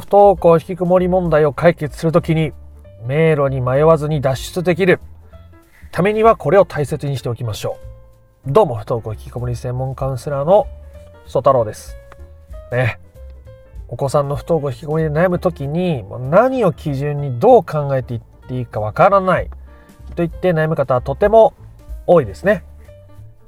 不登校引きこもり問題を解決するときに迷路に迷わずに脱出できるためにはこれを大切にしておきましょう。どうも不登校引きこもり専門カウンセラーの曽太郎です。ね。お子さんの不登校引きこもりで悩むときに何を基準にどう考えていっていいかわからないと言って悩む方はとても多いですね。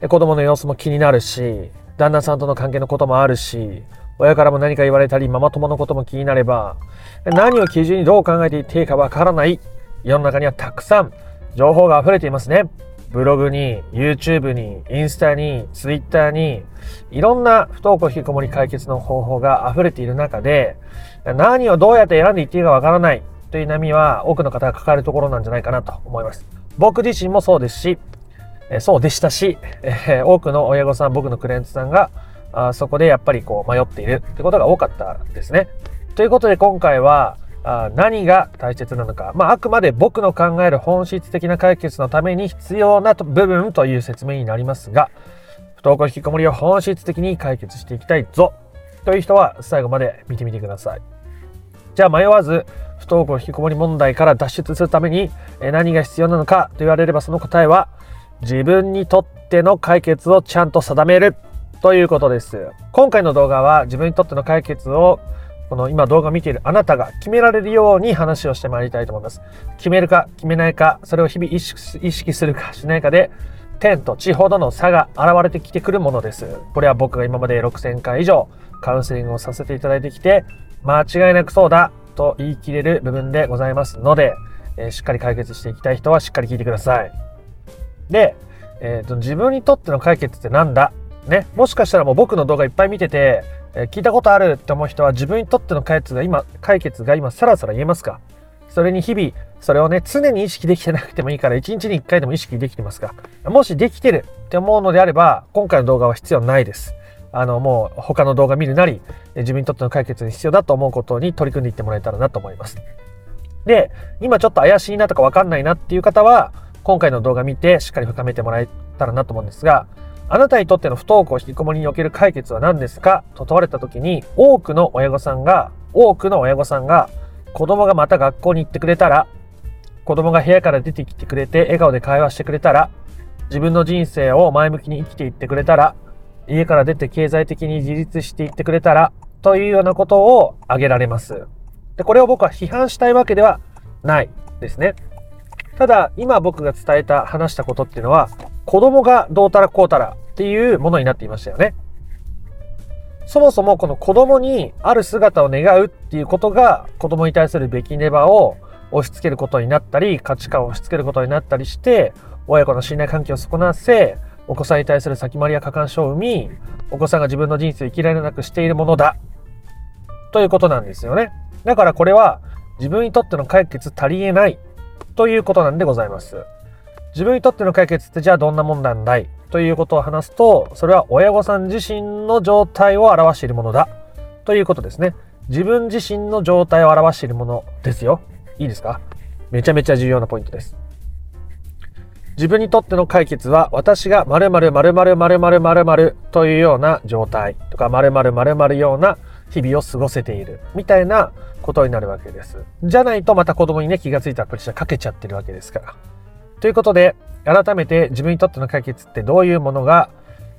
で子供の様子も気になるし、旦那さんとの関係のこともあるし、親からも何か言われたり、ママ友のことも気になれば、何を基準にどう考えていっていいかわからない世の中にはたくさん情報が溢れていますね。ブログに、YouTube に、インスタに、Twitter に、いろんな不登校引きこもり解決の方法が溢れている中で、何をどうやって選んでいっていいかわからないという波は多くの方が抱えるところなんじゃないかなと思います。僕自身もそうですし、そうでしたし、多くの親御さん、僕のクレーンツさんがあそこでやっぱりこう迷っているってことが多かったですね。ということで今回はあ何が大切なのか、まあ、あくまで僕の考える本質的な解決のために必要な部分という説明になりますが不登校引きこもりを本質的に解決していきたいぞという人は最後まで見てみてください。じゃあ迷わず不登校引きこもり問題から脱出するために何が必要なのかと言われればその答えは自分にとっての解決をちゃんと定めるということです。今回の動画は自分にとっての解決をこの今動画を見ているあなたが決められるように話をしてまいりたいと思います。決めるか決めないか、それを日々意識するかしないかで、天と地ほどの差が現れてきてくるものです。これは僕が今まで6000回以上カウンセリングをさせていただいてきて、間違いなくそうだと言い切れる部分でございますので、えー、しっかり解決していきたい人はしっかり聞いてください。で、えーと自分にとっての解決って何だ？ね、もしかしたらもう僕の動画いっぱい見てて、えー、聞いたことあるって思う人は自分にとっての解決が今、解決が今さらさら言えますか？それに日々、それをね、常に意識できてなくてもいいから、1日に1回でも意識できてますか？もしできてるって思うのであれば、今回の動画は必要ないです。あの、もう他の動画見るなり、自分にとっての解決に必要だと思うことに取り組んでいってもらえたらなと思います。で、今ちょっと怪しいなとかわかんないなっていう方は、今回の動画見てしっかり深めてもらえたらなと思うんですが、あなたにとっての不登校引きこもりにおける解決は何ですか？と問われた時に、多くの親御さんが、多くの親御さんが、子供がまた学校に行ってくれたら、子供が部屋から出てきてくれて、笑顔で会話してくれたら、自分の人生を前向きに生きていってくれたら、家から出て経済的に自立していってくれたら、というようなことを挙げられます。で、これを僕は批判したいわけではないですね。ただ、今僕が伝えた、話したことっていうのは、子供がどうたらこうたらっていうものになっていましたよね。そもそもこの子供にある姿を願うっていうことが子供に対するべきねばを押し付けることになったり、価値観を押し付けることになったりして、親子の信頼関係を損なわせ、お子さんに対する先回りや過干渉を生み、お子さんが自分の人生を生きられなくしているものだ。ということなんですよね。だからこれは自分にとっての解決足りえないということなんでございます。自分にとっての解決ってじゃあどんなもんなんだい？ということを話すと、それは親御さん自身の状態を表しているものだということですね。自分自身の状態を表しているものですよ。いいですか？めちゃめちゃ重要なポイントです。自分にとっての解決は私が〇〇〇〇〇〇〇というような状態とか〇〇〇〇ような日々を過ごせているみたいなことになるわけです。じゃないとまた子供にね気がついたらプレッシャーかけちゃってるわけですから。ということで、改めて自分にとっての解決ってどういうものが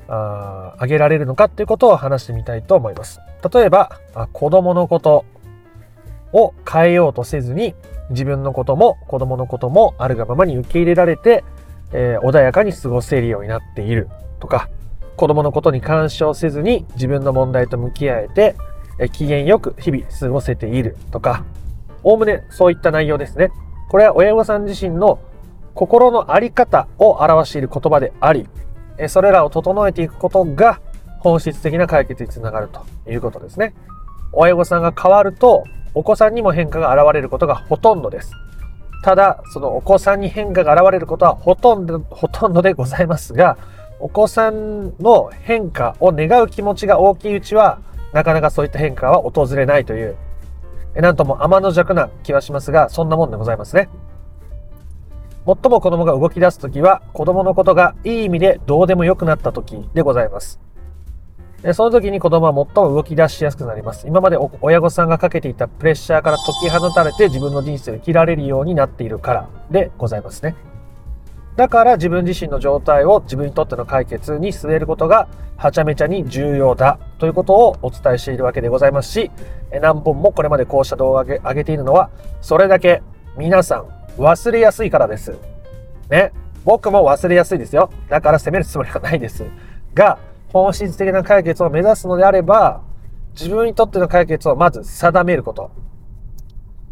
あ挙げられるのかっていうことを話してみたいと思います。例えば、子供のことを変えようとせずに、自分のことも子供のこともあるがままに受け入れられて、えー、穏やかに過ごせるようになっているとか、子供のことに干渉せずに自分の問題と向き合えて、機嫌よく日々過ごせているとか、おおむねそういった内容ですね。これは親御さん自身の心の在り方を表している言葉であり、それらを整えていくことが本質的な解決につながるということですね。親御さんが変わると、お子さんにも変化が現れることがほとんどです。ただ、そのお子さんに変化が現れることはほとんど、ほとんどでございますが、お子さんの変化を願う気持ちが大きいうちは、なかなかそういった変化は訪れないという、なんとも天の弱な気はしますが、そんなもんでございますね。最も子供が動き出すときは、子供のことがいい意味でどうでもよくなったときでございます。その時に子供は最も動き出しやすくなります。今まで親御さんがかけていたプレッシャーから解き放たれて自分の人生を生きられるようになっているからでございますね。だから自分自身の状態を自分にとっての解決に据えることがはちゃめちゃに重要だということをお伝えしているわけでございますし、何本もこれまでこうした動画を上げているのは、それだけ皆さん忘れやすいからです。ね。僕も忘れやすいですよ。だから責めるつもりはないです。が、本質的な解決を目指すのであれば、自分にとっての解決をまず定めること。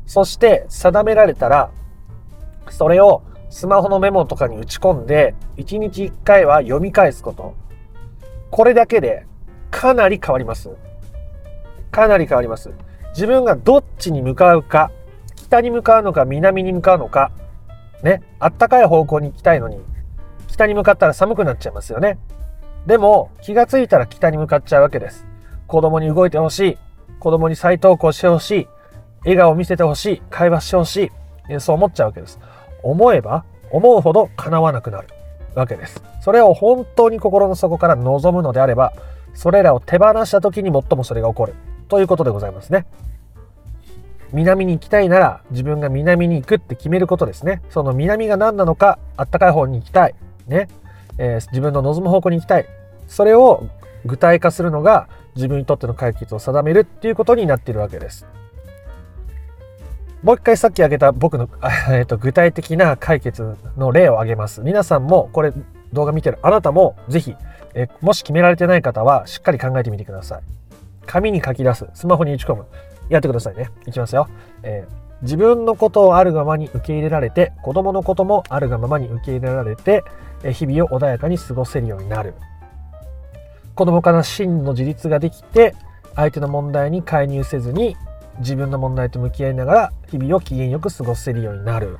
そして定められたら、それをスマホのメモとかに打ち込んで、1日1回は読み返すこと。これだけでかなり変わります。かなり変わります。自分がどっちに向かうか、北に向かうのか南に向かうのか、ね、あったかい方向に行きたいのに、北に向かったら寒くなっちゃいますよね。でも、気がついたら北に向かっちゃうわけです。子供に動いてほしい。子供に再投稿してほしい。笑顔を見せてほしい。会話してほしい。そう思っちゃうわけです。思えば思うほど叶わなくなるわけです。それを本当に心の底から望むのであれば、それらを手放した時に最もそれが起こるということでございますね。南に行きたいなら自分が南に行くって決めることですね。その南が何なのか、あったかい方に行きたい。ね。えー、自分の望む方向に行きたい。それを具体化するのが自分にとっての解決を定めるっていうことになっているわけです。もう一回さっき挙げた僕の、えー、と具体的な解決の例を挙げます。皆さんもこれ動画見てるあなたもぜひ、え、もし決められてない方はしっかり考えてみてください。紙に書き出す。スマホに打ち込む。やってくださいね。いきますよ。えー自分のことをあるがままに受け入れられて子供のこともあるがままに受け入れられて日々を穏やかに過ごせるようになる子供から真の自立ができて相手の問題に介入せずに自分の問題と向き合いながら日々を機嫌よく過ごせるようになる。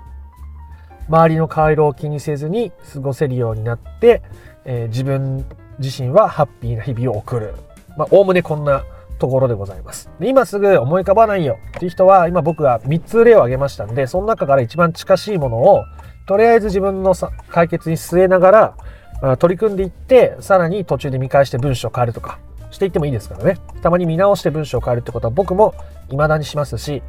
周りの顔色を気にせずに過ごせるようになって、えー、自分自身はハッピーな日々を送る。まあおおむねこんなところでございます。で今すぐ思い浮かばないよっていう人は今僕が3つ例を挙げましたんでその中から一番近しいものをとりあえず自分の解決に据えながら取り組んでいってさらに途中で見返して文章を変えるとかしていってもいいですからね。たまに見直して文章を変えるってことは僕も未だにしますし、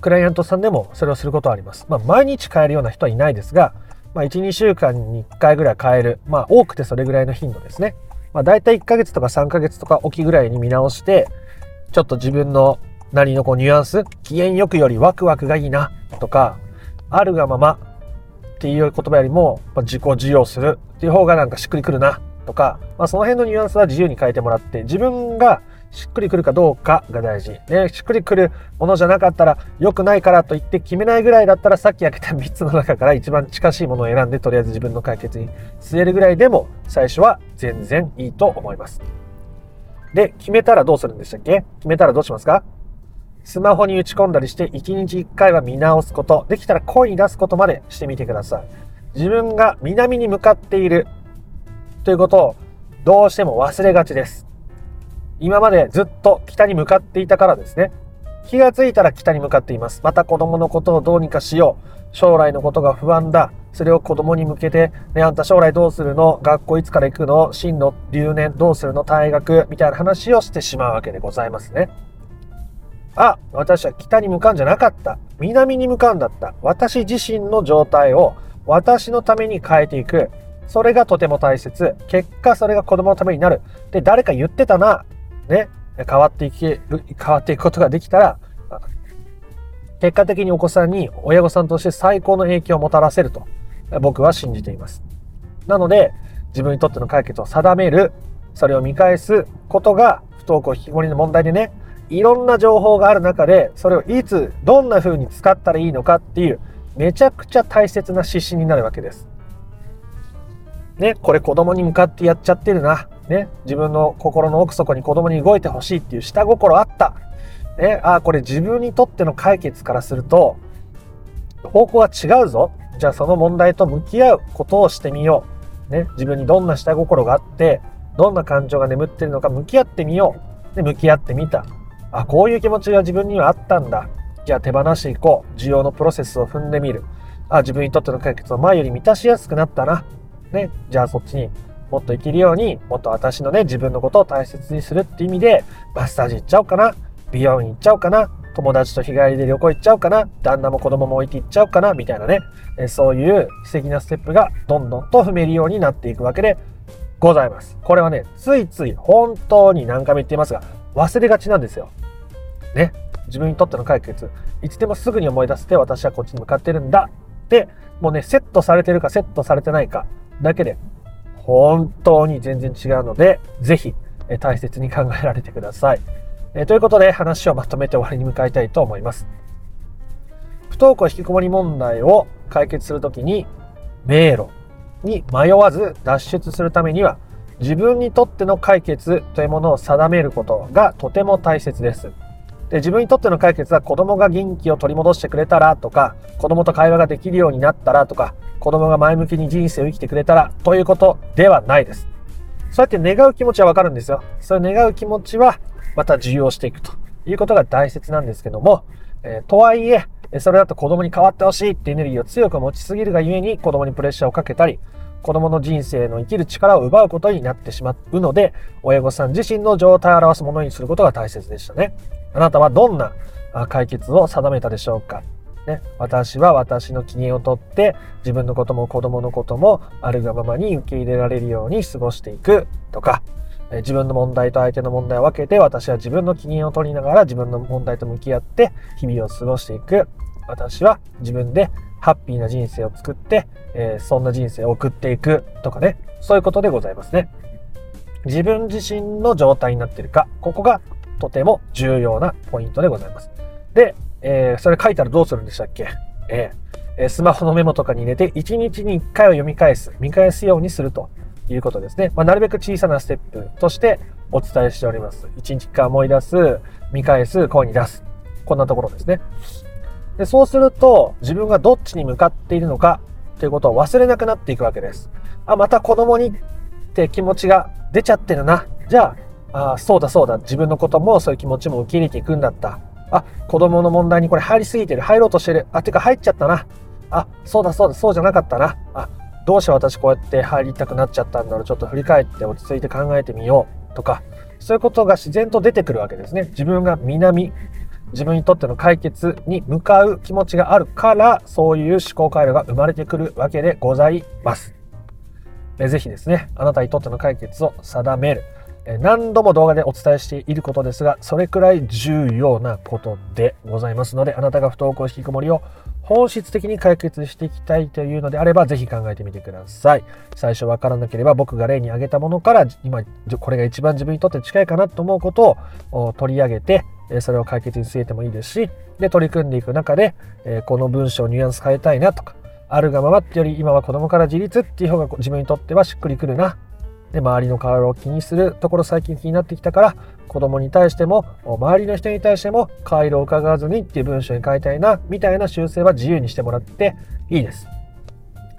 クライアントさんでもそれをすることはあります。まあ、毎日変えるような人はいないですが、まあ、1、2週間に1回ぐらい変える。まあ、多くてそれぐらいの頻度ですね。まあ、大体1ヶ月とか3ヶ月とかおきぐらいに見直して、ちょっと自分のなりのこうニュアンス、機嫌よくよりワクワクがいいなとか、あるがままっていう言葉よりも、ま、自己授与するっていう方がなんかしっくりくるなとか、まあ、その辺のニュアンスは自由に変えてもらって、自分がしっくりくるかどうかが大事。ね、しっくりくるものじゃなかったら良くないからと言って決めないぐらいだったらさっき開けた3つの中から一番近しいものを選んでとりあえず自分の解決に据えるぐらいでも最初は全然いいと思います。で、決めたらどうするんでしたっけ？決めたらどうしますか？スマホに打ち込んだりして1日1回は見直すこと、できたら声に出すことまでしてみてください。自分が南に向かっているということをどうしても忘れがちです。今までずっと北に向かっていたからですね。気がついたら北に向かっています。また子供のことをどうにかしよう。将来のことが不安だ。それを子供に向けて、ね、あんた将来どうするの？学校いつから行くの？進路、留年？どうするの？退学？みたいな話をしてしまうわけでございますね。あ、私は北に向かうんじゃなかった。南に向かんだった。私自身の状態を私のために変えていく。それがとても大切。結果、それが子供のためになる。で、誰か言ってたな。ね、変わっていける、変わっていくことができたら、結果的にお子さんに親御さんとして最高の影響をもたらせると僕は信じています。なので自分にとっての解決を定める、それを見返すことが不登校引きこもりの問題でね、いろんな情報がある中でそれをいつどんな風に使ったらいいのかっていうめちゃくちゃ大切な指針になるわけです。ね、これ子供に向かってやっちゃってるな。ね、自分の心の奥底に子供に動いてほしいっていう下心あった。ね、ああ、これ自分にとっての解決からすると、方向は違うぞ。じゃあその問題と向き合うことをしてみよう。ね、自分にどんな下心があって、どんな感情が眠ってるのか向き合ってみよう。で、向き合ってみた。あ、こういう気持ちが自分にはあったんだ。じゃあ手放していこう。需要のプロセスを踏んでみる。あ、自分にとっての解決を前より満たしやすくなったな。ね、じゃあそっちにもっと生きるように、もっと私のね、自分のことを大切にするって意味で、マッサージ行っちゃおうかな、美容院行っちゃおうかな、友達と日帰りで旅行行っちゃおうかな、旦那も子供も置いて行っちゃおうかな、みたいなね、えそういう素敵なステップがどんどんと踏めるようになっていくわけでございます。これはね、ついつい本当に何回も言っていますが、忘れがちなんですよ。ね。自分にとっての解決、いつでもすぐに思い出して私はこっちに向かってるんだって、もうね、セットされてるかセットされてないか。だけで、本当に全然違うので、ぜひ、え大切に考えられてください。えということで、話をまとめて終わりに向かいたいと思います。不登校引きこもり問題を解決するときに、迷路に迷わず脱出するためには、自分にとっての解決というものを定めることがとても大切です。で自分にとっての解決は子供が元気を取り戻してくれたらとか、子供と会話ができるようになったらとか、子供が前向きに人生を生きてくれたらということではないです。そうやって願う気持ちはわかるんですよ。そういう願う気持ちはまた受容していくということが大切なんですけども、えー、とはいえ、それだと子供に変わってほしいってエネルギーを強く持ちすぎるがゆえに子供にプレッシャーをかけたり、子供の人生の生きる力を奪うことになってしまうので、親御さん自身の状態を表すものにすることが大切でしたね。あなたはどんな解決を定めたでしょうか？ね、私は私の機嫌をとって自分のことも子供のこともあるがままに受け入れられるように過ごしていくとか自分の問題と相手の問題を分けて私は自分の機嫌を取りながら自分の問題と向き合って日々を過ごしていく。私は自分でハッピーな人生を作って、え、そんな人生を送っていくとかねそういうことでございますね。自分自身の状態になっているかここがとても重要なポイントでございます。で、えー、それ書いたらどうするんでしたっけ？えー、スマホのメモとかに入れて、1日に1回を読み返す、見返すようにするということですね。まあ、なるべく小さなステップとしてお伝えしております。1日1回思い出す、見返す、声に出す。こんなところですね。でそうすると、自分がどっちに向かっているのかということを忘れなくなっていくわけです。あ、また子供にって気持ちが出ちゃってるな。じゃあ、ああ、そうだそうだ、自分のこともそういう気持ちも受け入れていくんだった。あ、子供の問題にこれ入りすぎてる、入ろうとしてる。あ、てか入っちゃったな。あ、そうだそうだ、そうじゃなかったな。あ、どうして私こうやって入りたくなっちゃったんだろう。ちょっと振り返って落ち着いて考えてみよう。とか、そういうことが自然と出てくるわけですね。自分が南、自分にとっての解決に向かう気持ちがあるから、そういう思考回路が生まれてくるわけでございます。ぜひですね、あなたにとっての解決を定める。何度も動画でお伝えしていることですが、それくらい重要なことでございますので、あなたが不登校引きこもりを本質的に解決していきたいというのであれば、ぜひ考えてみてください。最初わからなければ、僕が例に挙げたものから、今、これが一番自分にとって近いかなと思うことを取り上げて、それを解決に据えてもいいですし、で、取り組んでいく中で、この文章をニュアンス変えたいなとか、あるがままってより今は子供から自立っていう方が自分にとってはしっくりくるなで周りの顔を気にするところ最近気になってきたから子供に対しても周りの人に対しても顔色を伺わずにっていう文章に書いたいなみたいな修正は自由にしてもらっていいです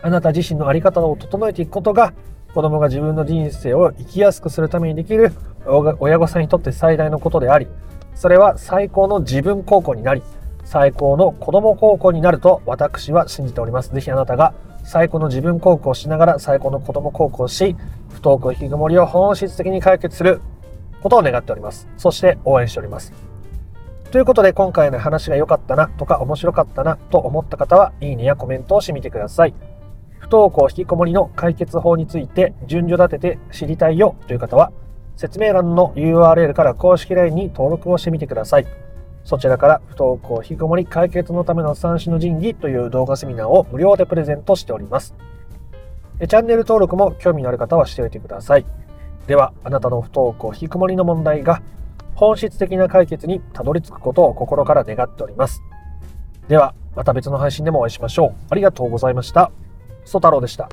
あなた自身の在り方を整えていくことが子供が自分の人生を生きやすくするためにできる親御さんにとって最大のことでありそれは最高の自分高校になり最高の子供高校になると私は信じております。ぜひあなたが最高の自分高校をしながら最高の子供高校をし、不登校引きこもりを本質的に解決することを願っております。そして応援しております。ということで今回の話が良かったなとか面白かったなと思った方は、いいねやコメントをしてみてください。不登校引きこもりの解決法について順序立てて知りたいよという方は、説明欄の URL から公式 LINE に登録をしてみてください。そちらから不登校引きこもり解決のための三種の神器という動画セミナーを無料でプレゼントしております。チャンネル登録も興味のある方はしておいてください。では、あなたの不登校引きこもりの問題が本質的な解決にたどり着くことを心から願っております。では、また別の配信でもお会いしましょう。ありがとうございました。ソ太郎でした。